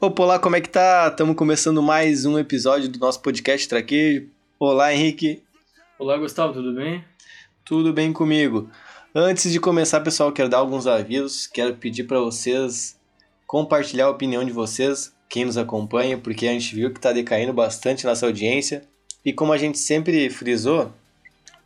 Opa, olá, como é que tá? Estamos começando mais um episódio do nosso podcast Traquejo. Olá, Henrique. Olá, Gustavo, tudo bem? Tudo bem comigo. Antes de começar, pessoal, quero dar alguns avisos. Quero pedir para vocês compartilhar a opinião de vocês, quem nos acompanha, porque a gente viu que está decaindo bastante nossa audiência. E como a gente sempre frisou,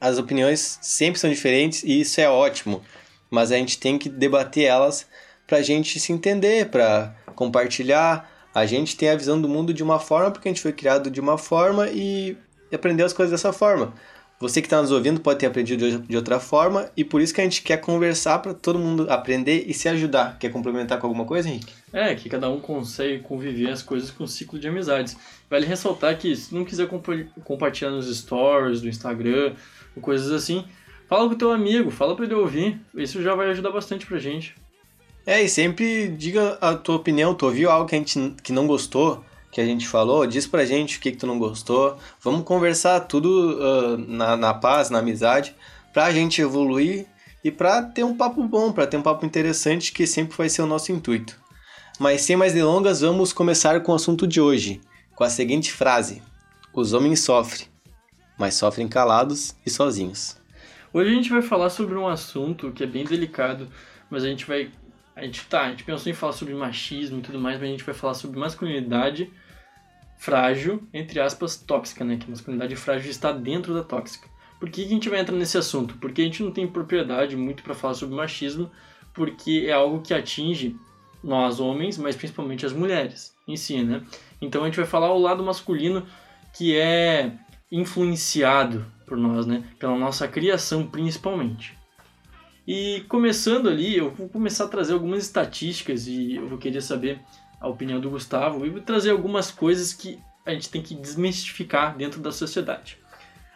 as opiniões sempre são diferentes e isso é ótimo. Mas a gente tem que debater elas para a gente se entender, para compartilhar. A gente tem a visão do mundo de uma forma porque a gente foi criado de uma forma e aprendeu as coisas dessa forma. Você que está nos ouvindo pode ter aprendido de outra forma e por isso que a gente quer conversar para todo mundo aprender e se ajudar. Quer complementar com alguma coisa, Henrique? É, que cada um consegue conviver as coisas com um ciclo de amizades. Vale ressaltar que se não quiser compa compartilhar nos stories do Instagram, ou coisas assim, fala com o teu amigo, fala para ele ouvir. Isso já vai ajudar bastante pra gente. É, e sempre diga a tua opinião. Tu ouviu algo que a gente que não gostou? Que a gente falou, diz pra gente o que, que tu não gostou. Vamos conversar tudo uh, na, na paz, na amizade, pra gente evoluir e pra ter um papo bom, pra ter um papo interessante, que sempre vai ser o nosso intuito. Mas sem mais delongas, vamos começar com o assunto de hoje, com a seguinte frase: Os homens sofrem, mas sofrem calados e sozinhos. Hoje a gente vai falar sobre um assunto que é bem delicado, mas a gente vai. A gente tá, a gente pensou em falar sobre machismo e tudo mais, mas a gente vai falar sobre masculinidade frágil, entre aspas, tóxica, né? Que masculinidade frágil está dentro da tóxica. Por que, que a gente vai entrar nesse assunto? Porque a gente não tem propriedade muito para falar sobre machismo, porque é algo que atinge nós homens, mas principalmente as mulheres em si, né? Então a gente vai falar o lado masculino que é influenciado por nós, né? Pela nossa criação principalmente. E começando ali, eu vou começar a trazer algumas estatísticas e eu vou querer saber a opinião do Gustavo e vou trazer algumas coisas que a gente tem que desmistificar dentro da sociedade.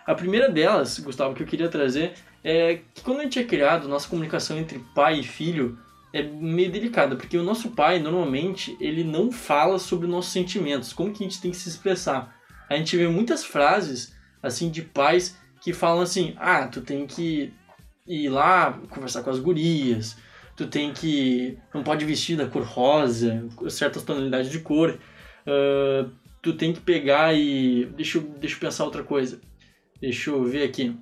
A primeira delas, Gustavo, que eu queria trazer é que quando a gente é criado, nossa comunicação entre pai e filho é meio delicada, porque o nosso pai, normalmente, ele não fala sobre nossos sentimentos, como que a gente tem que se expressar. A gente vê muitas frases, assim, de pais que falam assim, ah, tu tem que ir lá conversar com as gurias, tu tem que. não pode vestir da cor rosa, certas tonalidades de cor. Uh, tu tem que pegar e. Deixa eu, deixa eu pensar outra coisa. Deixa eu ver aqui.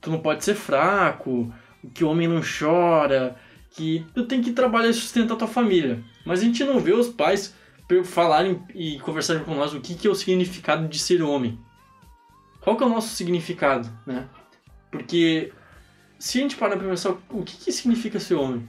Tu não pode ser fraco, que o homem não chora, que tu tem que trabalhar e sustentar tua família. Mas a gente não vê os pais falarem e conversarem com nós o que, que é o significado de ser homem. Qual que é o nosso significado, né? Porque se a gente parar pra pensar, o que, que significa ser homem?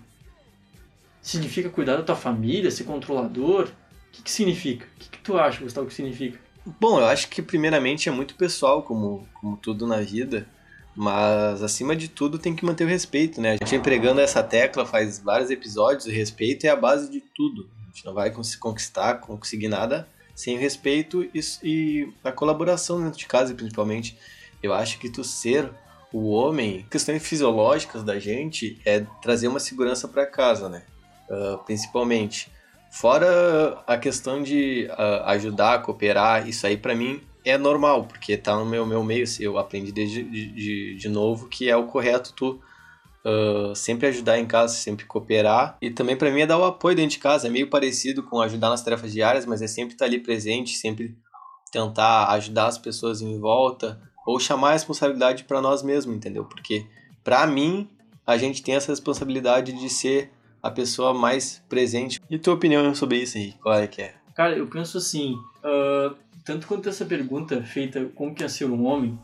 Significa cuidar da tua família, ser controlador? O que, que significa? O que, que tu acha, Gustavo, que significa? Bom, eu acho que primeiramente é muito pessoal, como, como tudo na vida, mas acima de tudo tem que manter o respeito, né? A gente vem pregando essa tecla faz vários episódios, o respeito é a base de tudo. A gente não vai conquistar, conseguir nada sem o respeito e, e a colaboração dentro de casa, principalmente. Eu acho que tu ser o homem, questões fisiológicas da gente é trazer uma segurança para casa, né? Uh, principalmente. Fora a questão de uh, ajudar, cooperar, isso aí para mim é normal, porque tá no meu, meu meio. Eu aprendi desde de, de, de novo que é o correto tu uh, sempre ajudar em casa, sempre cooperar. E também para mim é dar o apoio dentro de casa. É meio parecido com ajudar nas tarefas diárias, mas é sempre estar tá ali presente, sempre tentar ajudar as pessoas em volta ou chamar a responsabilidade para nós mesmos, entendeu? Porque para mim a gente tem essa responsabilidade de ser a pessoa mais presente. E tua opinião sobre isso, Henrique? Qual é que é? Cara, eu penso assim, uh, tanto quanto essa pergunta feita como que é ser um homem,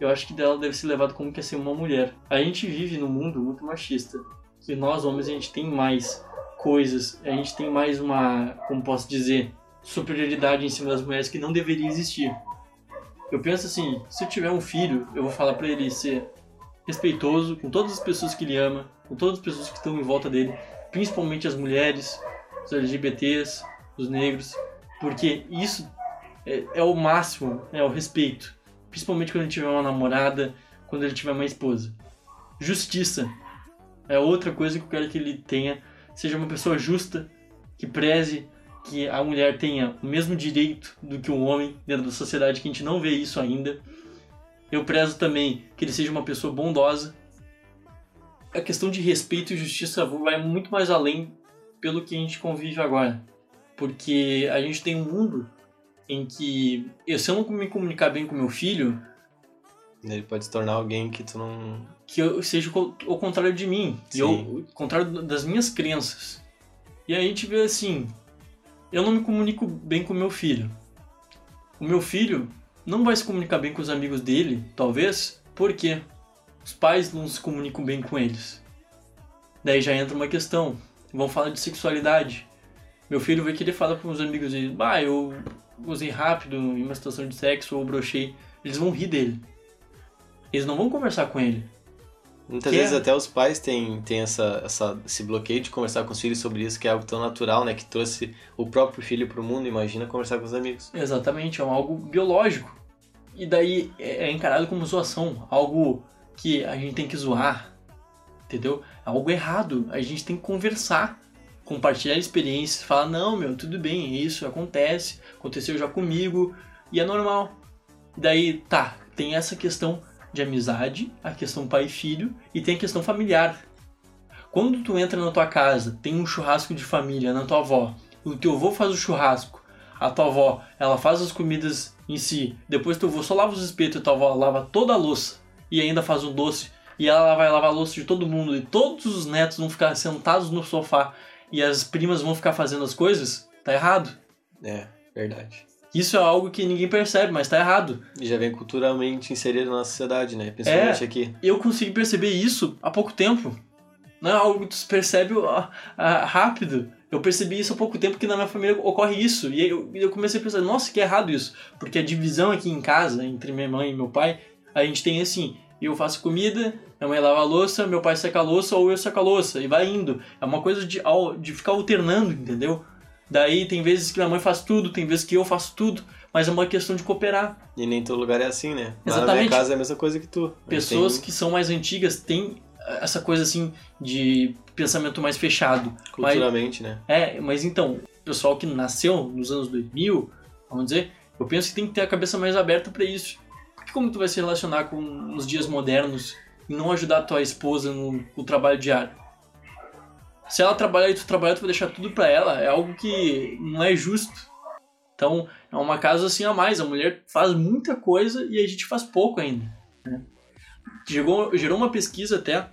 eu acho que dela deve ser levado como que é ser uma mulher. A gente vive num mundo muito machista, que nós homens a gente tem mais coisas, a gente tem mais uma, como posso dizer, superioridade em cima das mulheres que não deveria existir. Eu penso assim, se eu tiver um filho, eu vou falar para ele ser respeitoso com todas as pessoas que ele ama, com todas as pessoas que estão em volta dele, principalmente as mulheres, os LGBTs, os negros, porque isso é, é o máximo, é o respeito, principalmente quando ele tiver uma namorada, quando ele tiver uma esposa. Justiça é outra coisa que eu quero que ele tenha, seja uma pessoa justa, que preze, que a mulher tenha o mesmo direito do que o homem dentro da sociedade, que a gente não vê isso ainda. Eu prezo também que ele seja uma pessoa bondosa. A questão de respeito e justiça vai muito mais além pelo que a gente convive agora. Porque a gente tem um mundo em que, se eu não me comunicar bem com meu filho, ele pode se tornar alguém que tu não. Que eu seja o contrário de mim. Sim. E eu, o contrário das minhas crenças. E aí a gente vê assim: eu não me comunico bem com meu filho. O meu filho não vai se comunicar bem com os amigos dele, talvez, porque os pais não se comunicam bem com eles. Daí já entra uma questão. Vão falar de sexualidade. Meu filho vai querer falar com os amigos dele: bah, eu usei rápido em uma situação de sexo ou brochei. Eles vão rir dele eles não vão conversar com ele. Muitas que vezes é... até os pais têm, têm essa, essa, esse bloqueio de conversar com os filhos sobre isso, que é algo tão natural, né? Que trouxe o próprio filho para o mundo, imagina conversar com os amigos. Exatamente, é algo biológico. E daí é, é encarado como zoação, algo que a gente tem que zoar, entendeu? É algo errado, a gente tem que conversar, compartilhar experiências, falar, não, meu, tudo bem, isso acontece, aconteceu já comigo, e é normal. E daí, tá, tem essa questão de amizade, a questão pai e filho e tem a questão familiar. Quando tu entra na tua casa, tem um churrasco de família na tua avó, o teu avô faz o churrasco, a tua avó, ela faz as comidas em si, depois teu avô só lava os espetos e tua avó lava toda a louça e ainda faz um doce e ela vai lavar a louça de todo mundo e todos os netos vão ficar sentados no sofá e as primas vão ficar fazendo as coisas, tá errado. É, verdade. Isso é algo que ninguém percebe, mas tá errado. E já vem culturalmente inserido na sociedade, né? Principalmente é, aqui. Eu consegui perceber isso há pouco tempo. Não é algo que tu percebe rápido. Eu percebi isso há pouco tempo que na minha família ocorre isso. E eu, eu comecei a pensar, nossa, que errado isso. Porque a divisão aqui em casa, entre minha mãe e meu pai, a gente tem assim, eu faço comida, minha mãe lava a louça, meu pai seca a louça ou eu seco a louça. E vai indo. É uma coisa de, de ficar alternando, entendeu? Daí tem vezes que minha mãe faz tudo, tem vezes que eu faço tudo, mas é uma questão de cooperar. E nem todo lugar é assim, né? Exatamente. na minha casa é a mesma coisa que tu. Pessoas tem... que são mais antigas têm essa coisa assim de pensamento mais fechado. Culturalmente, mas, né? É, mas então, o pessoal que nasceu nos anos 2000, vamos dizer, eu penso que tem que ter a cabeça mais aberta para isso. Porque como tu vai se relacionar com os dias modernos e não ajudar a tua esposa no, no trabalho diário? Se ela trabalhar e tu trabalhar, tu vai deixar tudo para ela. É algo que não é justo. Então, é uma casa assim a mais. A mulher faz muita coisa e a gente faz pouco ainda. Né? Gerou, gerou uma pesquisa até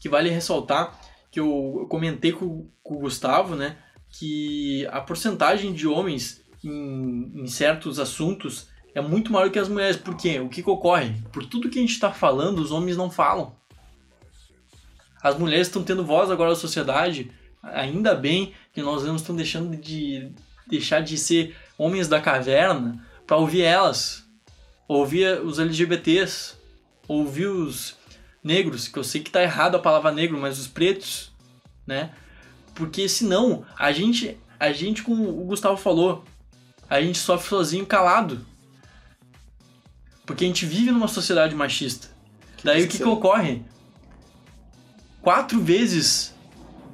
que vale ressaltar, que eu comentei com, com o Gustavo, né? Que a porcentagem de homens em, em certos assuntos é muito maior que as mulheres. Por quê? O que, que ocorre? Por tudo que a gente está falando, os homens não falam. As mulheres estão tendo voz agora na sociedade. Ainda bem que nós não estamos deixando de deixar de ser homens da caverna para ouvir elas, ouvir os LGBTs, ouvir os negros, que eu sei que tá errado a palavra negro, mas os pretos, né? Porque senão a gente, a gente como o Gustavo falou, a gente sofre sozinho calado. Porque a gente vive numa sociedade machista. Daí o que, que ocorre? Quatro vezes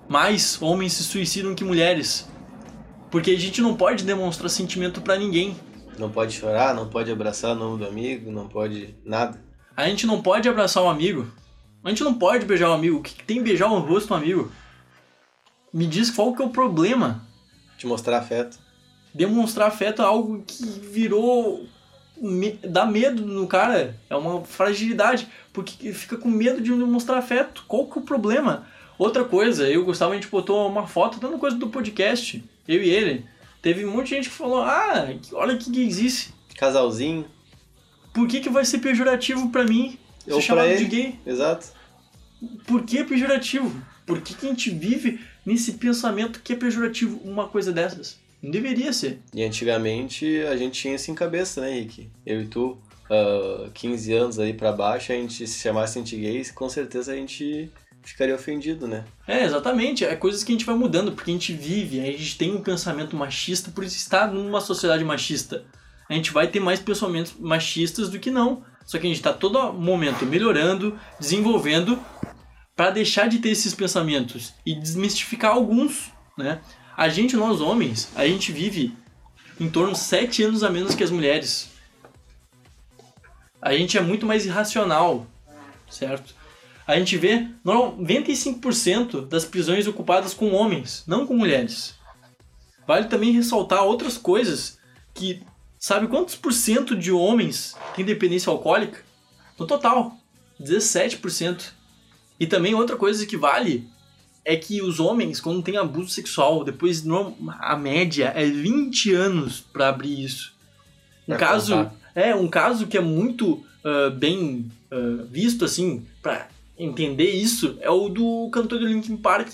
mais homens se suicidam que mulheres. Porque a gente não pode demonstrar sentimento para ninguém. Não pode chorar, não pode abraçar o nome do amigo, não pode nada. A gente não pode abraçar um amigo. A gente não pode beijar um amigo. O que tem beijar o rosto do um amigo? Me diz qual que é o problema. Te mostrar afeto. Demonstrar afeto é algo que virou dá medo no cara, é uma fragilidade, porque fica com medo de demonstrar afeto. Qual que é o problema? Outra coisa, eu Gustavo, a gente botou uma foto, dando coisa do podcast, eu e ele. Teve um monte de gente que falou: Ah, olha que existe. Casalzinho. Por que, que vai ser pejorativo para mim ser chamado de gay? Exato. Por que pejorativo? Por que, que a gente vive nesse pensamento que é pejorativo uma coisa dessas? Não deveria ser. E antigamente a gente tinha isso em cabeça, né, Henrique? Eu e tu, uh, 15 anos aí para baixo, a gente se chamasse anti-gays, com certeza a gente ficaria ofendido, né? É, exatamente. É coisas que a gente vai mudando, porque a gente vive, a gente tem um pensamento machista por estar numa sociedade machista. A gente vai ter mais pensamentos machistas do que não. Só que a gente está todo momento melhorando, desenvolvendo para deixar de ter esses pensamentos e desmistificar alguns, né? A gente, nós homens, a gente vive em torno de 7 anos a menos que as mulheres. A gente é muito mais irracional, certo? A gente vê 95% das prisões ocupadas com homens, não com mulheres. Vale também ressaltar outras coisas que sabe quantos por cento de homens têm dependência alcoólica? No total, 17%. E também outra coisa que vale é que os homens, quando tem abuso sexual, depois a média é 20 anos para abrir isso. Um Pra caso é um caso que é muito ah, bem ah, visto assim para entender isso é o do cantor do Linkin Park.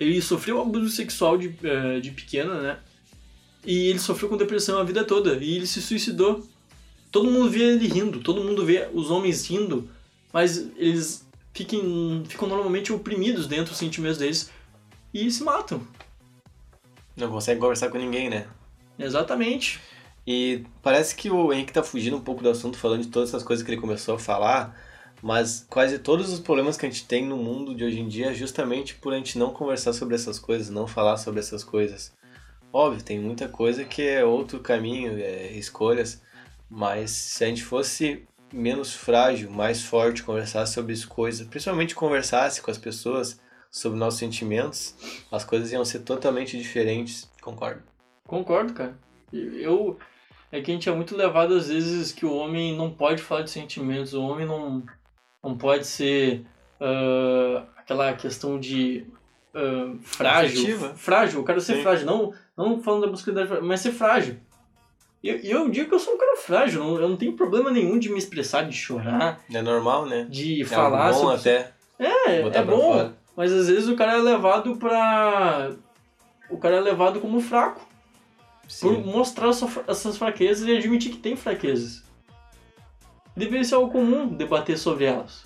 Ele sofreu abuso sexual de, eh, de pequeno, né? E ele sofreu com depressão a vida toda e ele se suicidou. Todo mundo vê ele rindo, todo mundo vê os homens rindo, mas eles fiquem, ficam normalmente oprimidos dentro dos sentimentos deles e se matam. Não consegue conversar com ninguém, né? Exatamente. E parece que o Henrique tá fugindo um pouco do assunto, falando de todas essas coisas que ele começou a falar, mas quase todos os problemas que a gente tem no mundo de hoje em dia é justamente por a gente não conversar sobre essas coisas, não falar sobre essas coisas. Óbvio, tem muita coisa que é outro caminho, é escolhas, mas se a gente fosse menos frágil, mais forte, conversasse sobre as coisas, principalmente conversasse com as pessoas sobre nossos sentimentos, as coisas iam ser totalmente diferentes. Concordo. Concordo, cara. Eu é que a gente é muito levado às vezes que o homem não pode falar de sentimentos, o homem não não pode ser ah, aquela questão de ah, frágil, Afetiva. frágil, eu quero ser Sim. frágil, não não falando da masculinidade, mas ser frágil. E eu, eu digo que eu sou um cara frágil, não- eu não tenho problema nenhum de me expressar, de chorar, É normal, né? de É falar algo bom sobre até é, é bom, fora. mas às vezes o cara é levado pra. O cara é levado como fraco. Por Sim. mostrar essa- essas fraquezas e admitir que tem fraquezas. Deveria ser algo comum debater sobre elas.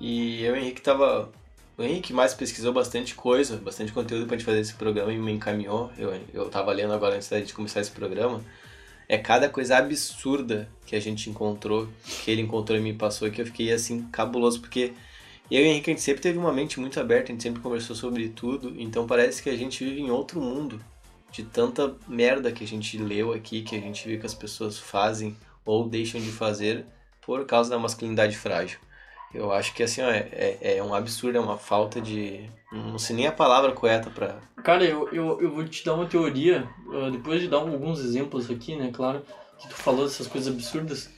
E eu o Henrique tava. O Henrique mais pesquisou bastante coisa, bastante conteúdo pra gente fazer esse programa e me encaminhou. Eu, eu tava lendo agora antes da gente começar esse programa. É cada coisa absurda que a gente encontrou, que ele encontrou e me passou, que eu fiquei assim, cabuloso, porque eu e o Henrique a gente sempre teve uma mente muito aberta, a gente sempre conversou sobre tudo, então parece que a gente vive em outro mundo. De tanta merda que a gente leu aqui, que a gente viu que as pessoas fazem ou deixam de fazer por causa da masculinidade frágil. Eu acho que assim, ó, é, é, é um absurdo, é uma falta de. Não sei nem a palavra correta pra. Cara, eu, eu, eu vou te dar uma teoria, depois de dar alguns exemplos aqui, né, claro, que tu falou dessas coisas absurdas.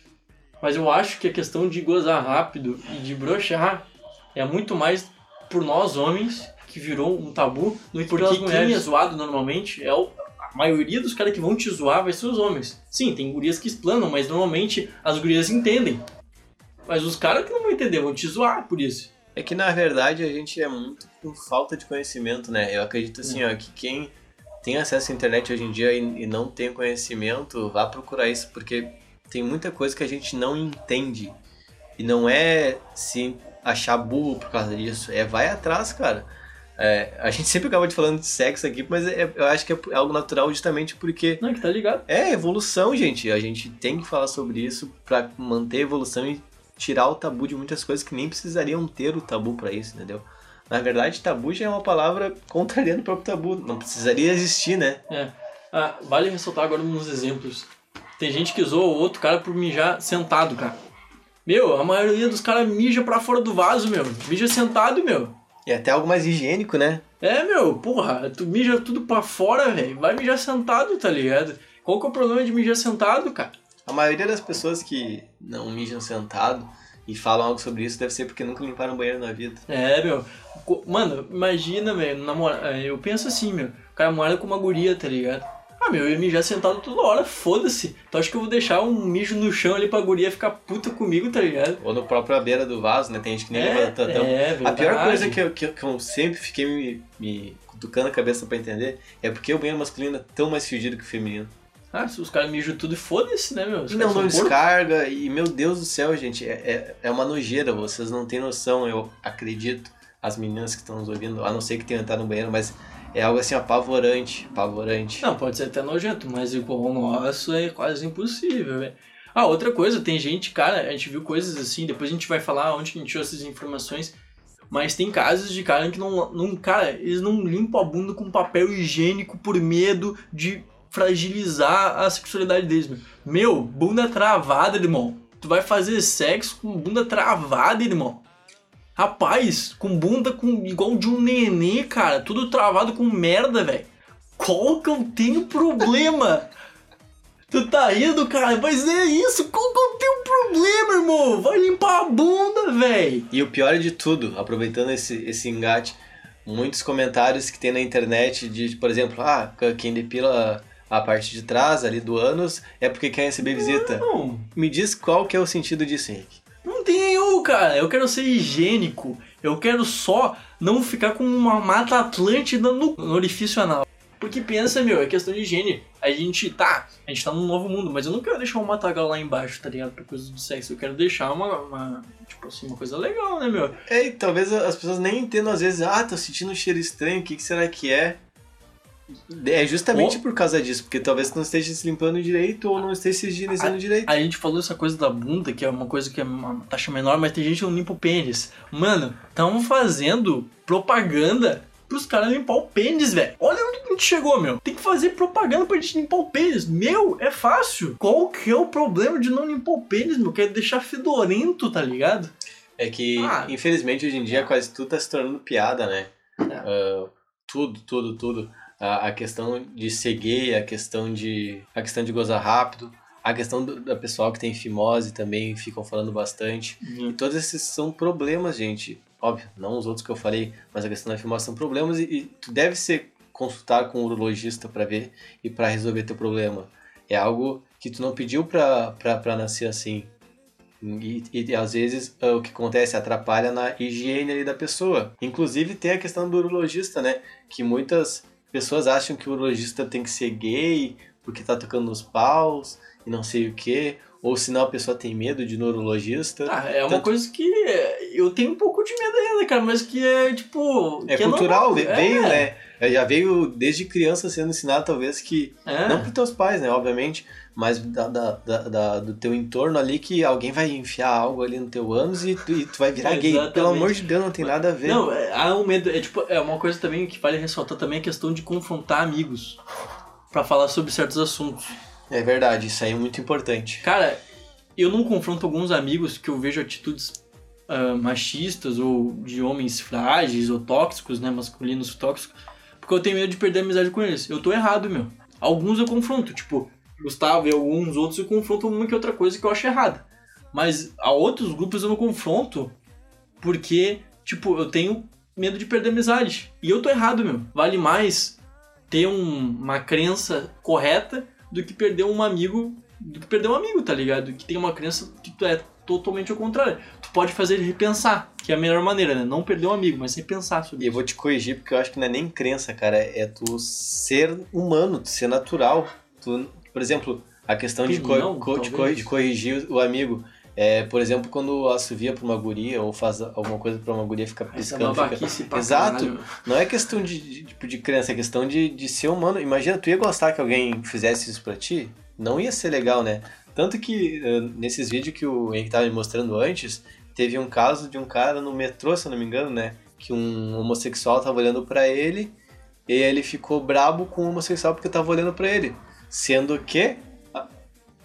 Mas eu acho que a questão de gozar rápido e de broxar é muito mais por nós homens, que virou um tabu, do que Porque mulheres. é Quem é zoado normalmente é o, a maioria dos caras que vão te zoar vai ser os homens. Sim, tem gurias que explanam, mas normalmente as gurias entendem. Mas os caras que não vão entender vão te zoar por isso. É que na verdade a gente é muito com falta de conhecimento, né? Eu acredito assim, ó, que quem tem acesso à internet hoje em dia e, e não tem conhecimento, vá procurar isso, porque tem muita coisa que a gente não entende. E não é se achar burro por causa disso, é vai atrás, cara. É, a gente sempre acaba de falando de sexo aqui, mas é- eu acho que é algo natural justamente porque Não, que tá ligado? é evolução, gente. A gente tem que falar sobre isso pra manter a evolução e tirar o tabu de muitas coisas que nem precisariam ter o tabu pra isso, entendeu? Na verdade, tabu já é uma palavra contrariando o próprio tabu. Não precisaria existir, né? É. Ah, vale ressaltar agora uns exemplos. Tem gente que zoa o outro cara por mijar sentado, cara. Meu, a maioria dos caras mija pra fora do vaso, meu. Mija sentado, meu. E até algo mais higiênico, né? É, meu, porra, tu mija tudo pra fora, velho. Vai mijar sentado, tá ligado? Qual que é o problema de mijar sentado, cara? A maioria das pessoas que não mijam sentado e falam algo sobre isso deve ser porque nunca limparam o banheiro na vida. É, meu. Mano, imagina, velho, namora... é, eu penso assim, meu. O cara mora com uma guria, tá ligado? Ah, meu, eu ia mijar sentado toda hora, foda-se. Tu acha que eu vou deixar um mijo no chão ali pra guria ficar puta comigo, tá ligado? Ou no próprio beira do vaso, né? Tem gente que nem é, levanta tanto. é, A pior verdade. coisa que eu, que, eu- sempre fiquei me, me cutucando a cabeça pra entender é porque o banheiro masculino é tão mais fedido que o feminino. Ah, se os caras mijam tudo, foda-se, né, meu? Os não, não são porco. descarga, e meu Deus do céu, gente, é, é, é uma nojeira, vocês não têm noção, eu acredito, as meninas que estão nos ouvindo, a não ser que tenham entrado no banheiro, mas é algo assim apavorante, apavorante. Não, pode ser até nojento, mas igual o nosso é quase impossível, velho. Ah, outra coisa, tem gente, cara, a gente viu coisas assim, depois a gente vai falar onde que a gente tirou essas informações. Mas tem casos de cara que não, não. Cara, eles não limpam a bunda com papel higiênico por medo de fragilizar a sexualidade deles, meu. Meu, bunda travada, irmão. Tu vai fazer sexo com bunda travada, irmão. Rapaz, com bunda com igual de um nenê, cara. Tudo travado com merda, velho. Qual que eu tenho problema? tu tá rindo, cara, mas é isso. Qual que eu tenho problema, irmão? Vai limpar a bunda, velho. E o pior de tudo, aproveitando esse, esse engate, muitos comentários que tem na internet de, por exemplo, ah, quem depila a parte de trás ali do ânus é porque quer receber visita. Não. Me diz qual que é o sentido disso, Henrique. Não tem nenhum, cara. Eu quero ser higiênico. Eu quero só não ficar com uma mata atlântida no, no orifício anal. Porque pensa, meu, é questão de higiene. A gente tá, a gente tá num novo mundo, mas eu não quero deixar um matagal lá embaixo, tá ligado? Pra coisa do sexo. Eu quero deixar uma, uma, tipo assim, uma coisa legal, né, meu? É, e talvez as pessoas nem entendam às vezes, ah, tô sentindo um cheiro estranho, o que, que será que é? É justamente Ou- por causa disso, porque talvez não esteja se limpando direito ou não esteja se higienizando direito. A gente falou essa coisa da bunda, que é uma coisa que é uma taxa menor, mas tem gente que não limpa o pênis. Mano, tão fazendo propaganda pros caras limpar o pênis, velho. Olha onde a gente chegou, meu. Tem que fazer propaganda pra gente limpar o pênis. Meu, é fácil. Qual que é o problema de não limpar o pênis, meu? Quer deixar fedorento, tá ligado? É que, Ah. infelizmente, hoje em dia quase tudo tá se tornando piada, né? É. Ah, tudo, tudo, tudo. A, a questão de ser gay, a questão de, a questão de gozar rápido, a questão do, da pessoal que tem fimose também ficam falando bastante. E todos esses são problemas, gente. Óbvio, não os outros que eu falei, mas a questão da fimose são problemas e, e tu deve ser consultar com um urologista para ver e para resolver teu problema. É algo que tu não pediu pra nascer assim. E, e às vezes ah, o que acontece atrapalha na higiene da pessoa. Inclusive tem a questão do urologista, né? Que muitas pessoas acham que o urologista tem que ser gay porque tá tocando nos paus e não sei o que. Ou senão a pessoa tem medo de ir no urologista. Ah, é uma Tanto- coisa que eu tenho um pouco de medo ainda, cara, mas que é tipo. É que cultural, É, veio, né? É, Já veio desde criança sendo ensinado, talvez, que. É. Não pros teus pais, né? Obviamente, mas da, da- da- do teu entorno ali que alguém vai enfiar algo ali no teu ânus e tu, e tu vai virar gay. Pelo amor de Deus, não tem nada a ver. Não, é, há um medo. É tipo, é uma coisa também que vale ressaltar também a questão de confrontar amigos pra falar sobre certos assuntos. É verdade, isso aí é muito importante. Cara, eu não confronto alguns amigos que eu vejo atitudes ah, machistas ou de homens frágeis ou tóxicos, né, masculinos tóxicos, porque eu tenho medo de perder a amizade com eles. Eu tô errado, meu. Alguns eu confronto, tipo, Gustavo e alguns outros eu confronto uma que outra coisa que eu acho errada. Mas a outros grupos eu não confronto porque, tipo, eu tenho medo de perder a amizade. E eu tô errado, meu. Vale mais ter um- uma crença correta do que perder um amigo, do que perder um amigo, tá ligado? Que tem uma crença que tu é totalmente ao contrário. Tu pode fazer ele repensar, que é a melhor maneira, né? Não perder um amigo, mas repensar sobre E eu vou te corrigir porque eu acho que não é nem crença, cara. É tu ser humano, tu ser natural. Tu, por exemplo, a questão de, Não, co- co- de corrigir o amigo. É, por exemplo, quando assovia pra uma guria ou faz alguma coisa pra uma guria ficar Essa piscando. fica- Exato. caralho. Não é questão de, de, tipo, de crença, é questão de, de ser humano. Imagina, tu ia gostar que alguém fizesse isso pra ti? Não ia ser legal, né? Tanto que eh, nesses vídeos que o Henrique tava me mostrando antes, teve um caso de um cara no metrô, se eu não me engano, né? Que um homossexual tava olhando pra ele e ele ficou brabo com o homossexual porque tava olhando pra ele. Sendo que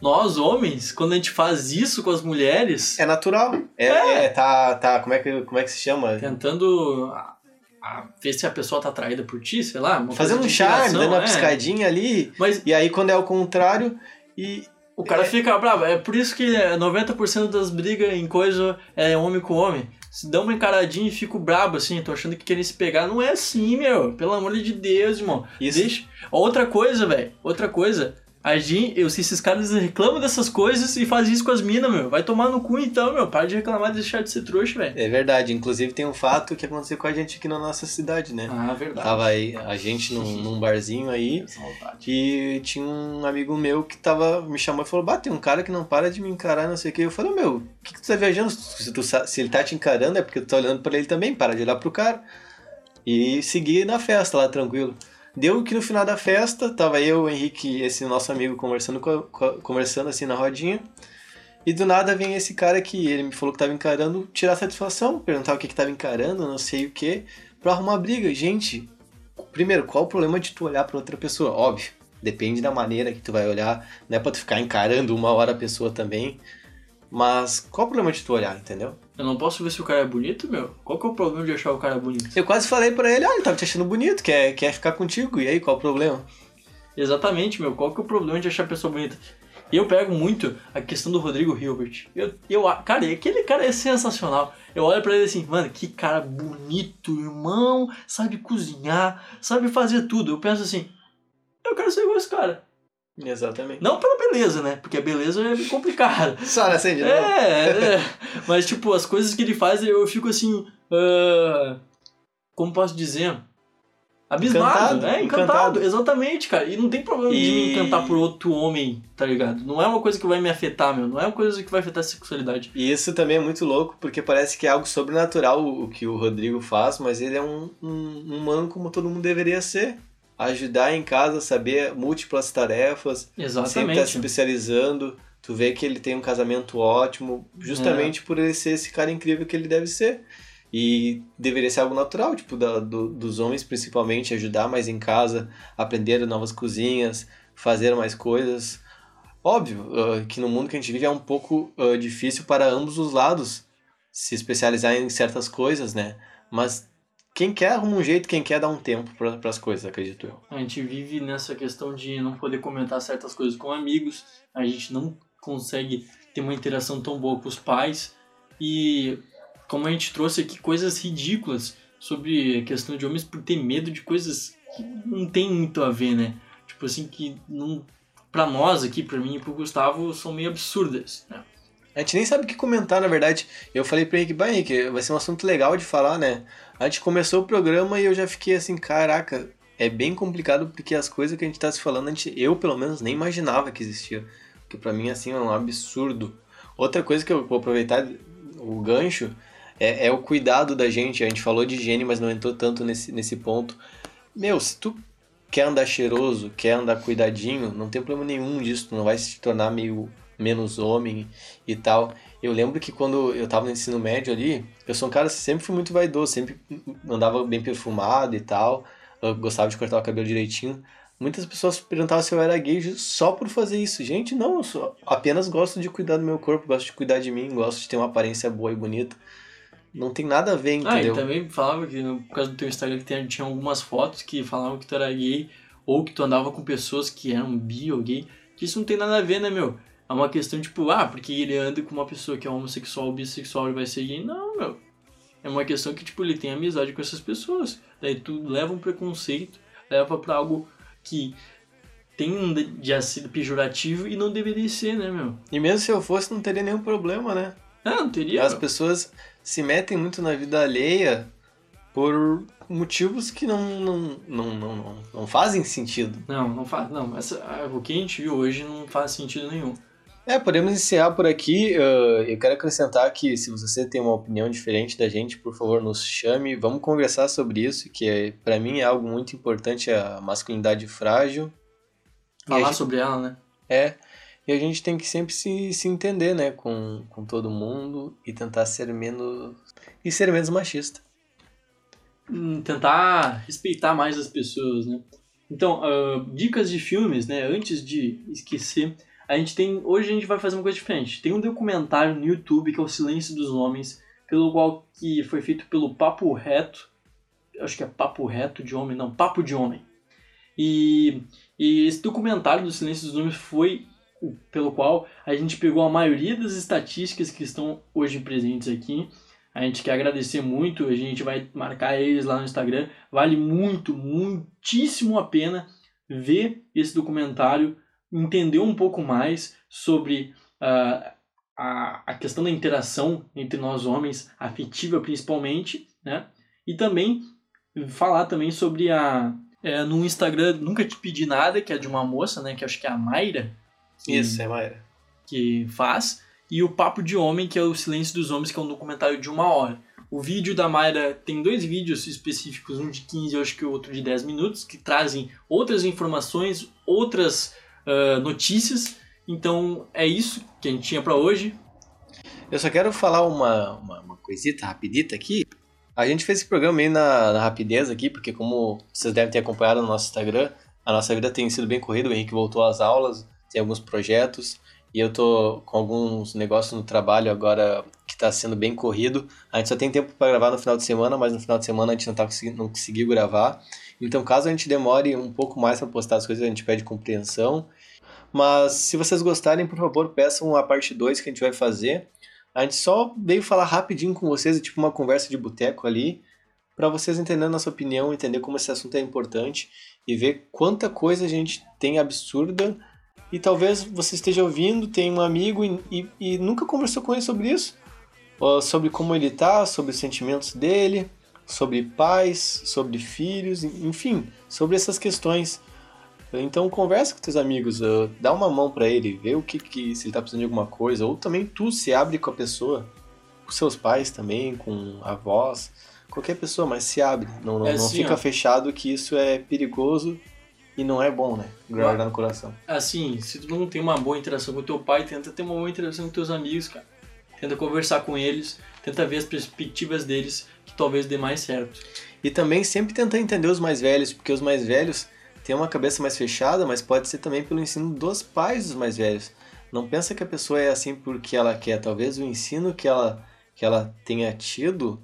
Nós, homens, quando a gente faz isso com as mulheres, é natural. É, É. é, tá, tá, como é que, como é que se chama? tentando a- a ver se a pessoa tá atraída por ti, sei lá. Fazendo um charme, dando uma é. piscadinha ali. Mas E aí quando é o contrário, e o cara fica bravo. É por isso que é, 90% das brigas em coisa é homem com homem. Se dá uma encaradinha e fico brabo, assim, tô achando que querem se pegar. Não é assim, meu. Pelo amor de Deus, irmão. Isso. Deixa. Outra coisa, velho. Outra coisa. A gente, eu sei, esses caras reclamam dessas coisas e fazem isso com as minas, meu. Vai tomar no cu então, meu. Para de reclamar e deixar de ser trouxa, velho. É verdade, inclusive tem um fato que aconteceu com a gente aqui na nossa cidade, né? Ah, verdade. Tava aí a gente num, num barzinho aí e tinha um amigo meu que tava me chamou e falou: Bah, tem um cara que não para de me encarar, não sei o que. Eu falei: Meu, o que, que tu tá viajando? Se, tu se ele tá te encarando é porque tu tá olhando pra ele também, para de olhar pro cara. E segui na festa lá, tranquilo. Deu que no final da festa, tava eu, o Henrique e esse nosso amigo conversando, co- co- conversando assim na rodinha. E do nada vem esse cara que ele me falou que tava encarando, tirar satisfação, perguntar o que que tava encarando, não sei o que, pra arrumar briga. Gente, primeiro, qual o problema de tu olhar pra outra pessoa? Óbvio, depende da maneira que tu vai olhar, não é pra tu ficar encarando uma hora a pessoa também. Mas qual o problema de tu olhar, entendeu? Eu não posso ver se o cara é bonito, meu? Qual que é o problema de achar o cara bonito? Eu quase falei pra ele, ah, ele tava te achando bonito, quer, quer ficar contigo, e aí, qual o problema? Exatamente, meu. Qual que é o problema de achar a pessoa bonita? E eu pego muito a questão do Rodrigo Hilbert. Eu, eu, cara, aquele cara é sensacional. Eu olho pra ele assim, mano, que cara bonito, irmão, sabe cozinhar, sabe fazer tudo. Eu penso assim, eu quero ser igual esse cara. Exatamente. Não pela beleza, né? Porque a beleza é complicada. Só de novo. É, é. Mas, tipo, as coisas que ele faz, eu fico assim. ah, como posso dizer? Abismado, Encantado, né? Encantado. encantado. Exatamente, cara. E não tem problema de me E- encantar por outro homem, tá ligado? Não é uma coisa que vai me afetar, meu. Não é uma coisa que vai afetar a sexualidade. E isso também é muito louco, porque parece que é algo sobrenatural o o que o Rodrigo faz, mas ele é um, um um humano como todo mundo deveria ser. Ajudar em casa, saber múltiplas tarefas, sempre tá se Exatamente. especializando. Tu vê que ele tem um casamento ótimo, É. justamente por ele ser esse cara incrível que ele deve ser. E deveria ser algo natural, tipo, da- do- dos homens principalmente, ajudar mais em casa, aprender novas cozinhas, fazer mais coisas. Óbvio ah, que no mundo que a gente vive é um pouco ah, difícil para ambos os lados se especializar em certas coisas, né? Mas quem quer arruma um jeito, quem quer dá um tempo para as coisas, acredito eu. A gente vive nessa questão de não poder comentar certas coisas com amigos, a gente não consegue ter uma interação tão boa com os pais e como a gente trouxe aqui coisas ridículas sobre a questão de homens por ter medo de coisas que não tem muito a ver, né? Tipo assim que não para nós aqui, para mim e pro Gustavo são meio absurdas, né? A gente nem sabe o que comentar, na verdade. Eu falei pro Henrique, bah, Henrique, vai ser um assunto legal de falar, né? A gente começou o programa e eu já fiquei assim, caraca, é bem complicado porque as coisas que a gente tá se falando, gente, eu pelo menos nem imaginava que existia. Porque pra mim, assim, é um absurdo. Outra coisa que eu vou aproveitar, o gancho, é, é o cuidado da gente. A gente falou de higiene, mas não entrou tanto nesse, nesse ponto. Meu, se tu quer andar cheiroso, quer andar cuidadinho, não tem problema nenhum disso. Tu não vai se tornar meio menos homem e tal. Eu lembro que quando eu tava no ensino médio ali, eu sou um cara que sempre fui muito vaidoso, sempre andava bem perfumado e tal, eu gostava de cortar o cabelo direitinho. Muitas pessoas perguntavam se eu era gay só por fazer isso. Gente, não, eu só apenas gosto de cuidar do meu corpo, gosto de cuidar de mim, gosto de ter uma aparência boa e bonita. Não tem nada a ver, Ah, e entendeu? também falava que no por causa do teu Instagram que tinha algumas fotos que falavam que tu era gay ou que tu andava com pessoas que eram bi ou gay. Que isso não tem nada a ver, né, meu? É uma questão tipo, ah, porque ele anda com uma pessoa que é homossexual ou bissexual ele vai ser gay. Não, meu. É uma questão que, tipo, ele tem amizade com essas pessoas. Daí tu leva um preconceito, leva pra algo que tem um de ser pejorativo e não deveria ser, né, meu? E mesmo se eu fosse, não teria nenhum problema, né? Ah, não teria. As meu. pessoas se metem muito na vida alheia por motivos que não, não, não, não, não, não fazem sentido. Não, não faz. Não, essa, ah, o que a gente viu hoje não faz sentido nenhum. É, podemos encerrar por aqui. Uh, eu quero acrescentar que se você tem uma opinião diferente da gente, por favor, nos chame. Vamos conversar sobre isso, que é, para mim é algo muito importante, a masculinidade frágil. Falar gente- sobre ela, né? É, e a gente tem que sempre se, se entender, né, com, com todo mundo e tentar ser menos... e ser menos machista. Hum, tentar respeitar mais as pessoas, né? Então, ah, dicas de filmes, né? Antes de esquecer, a gente tem. Hoje a gente vai fazer uma coisa diferente. Tem um documentário no YouTube que é O Silêncio dos Homens, pelo qual que foi feito pelo Papo Reto. Acho que é Papo Reto de Homem, não, Papo de Homem. E, e esse documentário do Silêncio dos Homens foi o- pelo qual a gente pegou a maioria das estatísticas que estão hoje presentes aqui. A gente quer agradecer muito, a gente vai marcar eles lá no Instagram. Vale muito, muitíssimo a pena ver esse documentário, entender um pouco mais sobre ah, a, a questão da interação entre nós homens, afetiva principalmente, né? E também falar também sobre a... É, no Instagram, nunca te pedi nada, que é de uma moça, né? Que acho que é a Mayra. que- Isso, é, Mayra. que faz, e o Papo de Homem, que é o Silêncio dos Homens, que é um documentário de uma hora. O vídeo da Mayra tem dois vídeos específicos, um de 15 e acho que o outro de 10 minutos, que trazem outras informações, outras ah, notícias, Então é isso que a gente tinha para hoje. Eu só quero falar uma, uma, uma, coisita rapidita aqui. A gente fez esse programa meio na, na, rapidez aqui, porque como vocês devem ter acompanhado no nosso Instagram, a nossa vida tem sido bem corrida, o Henrique voltou às aulas, tem alguns projetos, e eu tô com alguns negócios no trabalho agora que está sendo bem corrido. A gente só tem tempo para gravar no final de semana, mas no final de semana a gente não, tá não conseguiu gravar. Então, caso a gente demore um pouco mais para postar as coisas, a gente pede compreensão. Mas se vocês gostarem, por favor, peçam a parte 2 que a gente vai fazer. A gente só veio falar rapidinho com vocês, tipo uma conversa de boteco ali, para vocês entenderem nossa opinião, entender como esse assunto é importante e ver quanta coisa a gente tem absurda e talvez você esteja ouvindo, tem um amigo e, e, e nunca conversou com ele sobre isso, sobre como ele tá, sobre os sentimentos dele, sobre pais, sobre filhos, enfim, sobre essas questões. Então conversa com teus amigos, uh, dá uma mão para ele, vê o que, que se ele tá precisando de alguma coisa, ou também tu se abre com a pessoa, com seus pais também, com avós, qualquer pessoa, mas se abre, não, não, é assim, não fica ó. fechado que isso é perigoso e não é bom, né? Guardar no coração. Assim, se tu não tem uma boa interação com teu pai, tenta ter uma boa interação com teus amigos, cara. Tenta conversar com eles, tenta ver as perspectivas deles, talvez dê mais certo. E também sempre tentar entender os mais velhos, porque os mais velhos tem uma cabeça mais fechada, mas pode ser também pelo ensino dos pais dos mais velhos. Não pensa que a pessoa é assim porque ela quer. Talvez o ensino que ela, que ela tenha tido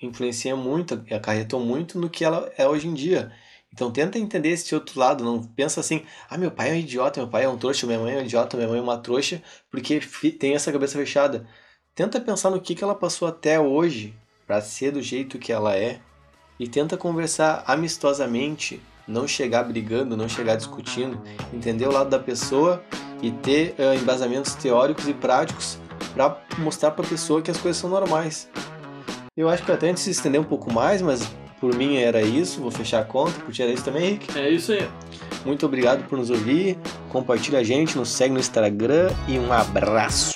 influencia muito, acarretou muito no que ela é hoje em dia. Então tenta entender esse outro lado, não pensa assim, ah, meu pai é um idiota, meu pai é um trouxa, minha mãe é um idiota, minha mãe é uma trouxa, porque tem essa cabeça fechada. Tenta pensar no que, que ela passou até hoje para ser do jeito que ela é e tenta conversar amistosamente não chegar brigando, não chegar discutindo, entender o lado da pessoa e ter uh, embasamentos teóricos e práticos para mostrar para a pessoa que as coisas são normais. Eu acho que até antes se estender um pouco mais, mas por mim era isso, vou fechar a conta, por ti era isso também, Henrique? É isso aí. Muito obrigado por nos ouvir, compartilha a gente, nos segue no Instagram e um abraço.